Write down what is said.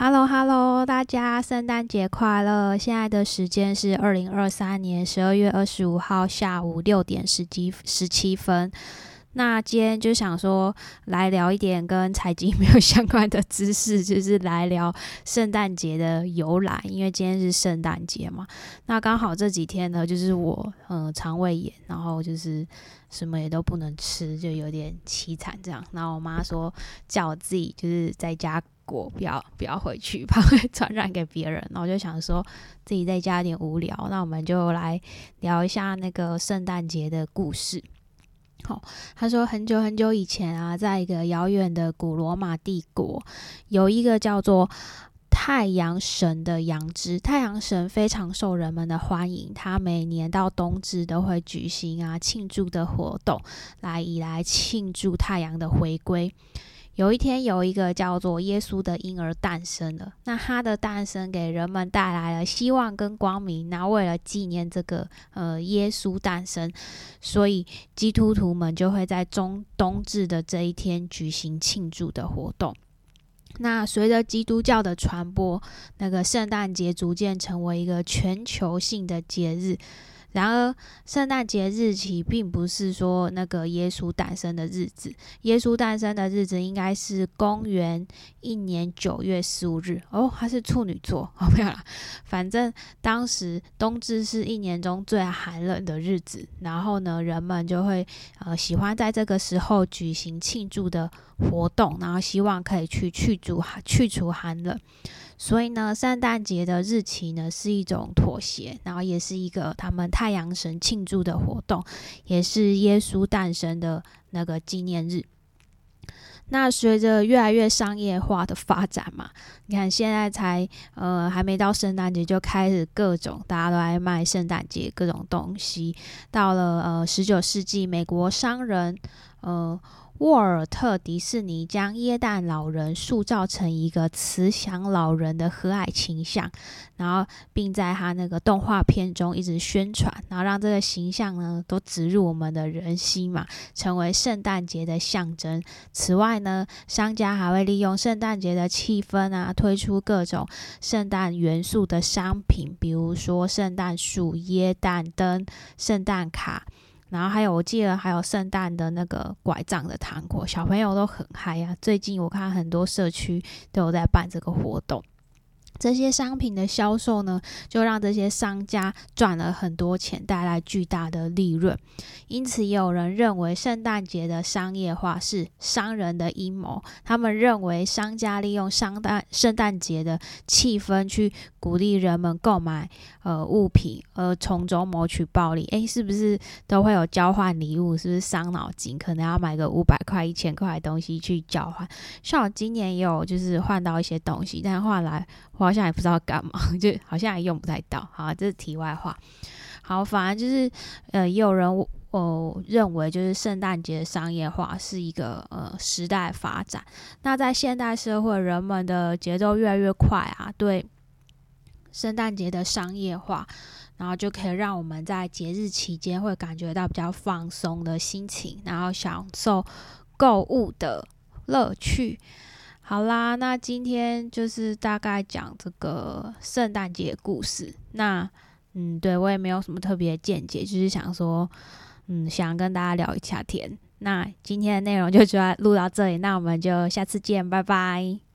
Hello Hello，大家圣诞节快乐！现在的时间是二零二三年十二月二十五号下午六点十七十七分。那今天就想说来聊一点跟财经 没有相关的知识，就是来聊圣诞节的由来，因为今天是圣诞节嘛。那刚好这几天呢，就是我呃肠胃炎，然后就是什么也都不能吃，就有点凄惨这样。然后我妈说叫我自己就是在家过，不要不要回去，怕会传染给别人。然后我就想说自己在家有点无聊，那我们就来聊一下那个圣诞节的故事。好，他说很久很久以前啊，在一个遥远的古罗马帝国，有一个叫做太阳神的羊脂。太阳神非常受人们的欢迎，他每年到冬至都会举行啊庆祝的活动，来以来庆祝太阳的回归。有一天，有一个叫做耶稣的婴儿诞生了。那他的诞生给人们带来了希望跟光明。那为了纪念这个呃耶稣诞生，所以基督徒们就会在中冬至的这一天举行庆祝的活动。那随着基督教的传播，那个圣诞节逐渐成为一个全球性的节日。然而，圣诞节日期并不是说那个耶稣诞生的日子。耶稣诞生的日子应该是公元一年九月十五日。哦，他是处女座，哦，没有啦。反正当时冬至是一年中最寒冷的日子，然后呢，人们就会呃喜欢在这个时候举行庆祝的活动，然后希望可以去去除寒去除寒冷。所以呢，圣诞节的日期呢是一种妥协，然后也是一个他们太阳神庆祝的活动，也是耶稣诞生的那个纪念日。那随着越来越商业化的发展嘛，你看现在才呃还没到圣诞节就开始各种大家都来卖圣诞节各种东西。到了呃十九世纪，美国商人呃。沃尔特·迪士尼将耶诞老人塑造成一个慈祥老人的和蔼倾向，然后并在他那个动画片中一直宣传，然后让这个形象呢都植入我们的人心嘛，成为圣诞节的象征。此外呢，商家还会利用圣诞节的气氛啊，推出各种圣诞元素的商品，比如说圣诞树、耶诞灯、圣诞卡。然后还有，我记得还有圣诞的那个拐杖的糖果，小朋友都很嗨呀。最近我看很多社区都有在办这个活动。这些商品的销售呢，就让这些商家赚了很多钱，带来巨大的利润。因此，也有人认为圣诞节的商业化是商人的阴谋。他们认为商家利用圣诞圣诞节的气氛去鼓励人们购买呃物品，而从中谋取暴利。诶，是不是都会有交换礼物？是不是伤脑筋？可能要买个五百块、一千块的东西去交换。像我今年也有就是换到一些东西，但换来。我好像也不知道干嘛，就好像也用不太到。好，这是题外话。好，反而就是，呃，也有人哦认为，就是圣诞节商业化是一个呃时代发展。那在现代社会，人们的节奏越来越快啊，对圣诞节的商业化，然后就可以让我们在节日期间会感觉到比较放松的心情，然后享受购物的乐趣。好啦，那今天就是大概讲这个圣诞节故事。那嗯，对我也没有什么特别见解，就是想说，嗯，想跟大家聊一下天。那今天的内容就主要录到这里，那我们就下次见，拜拜。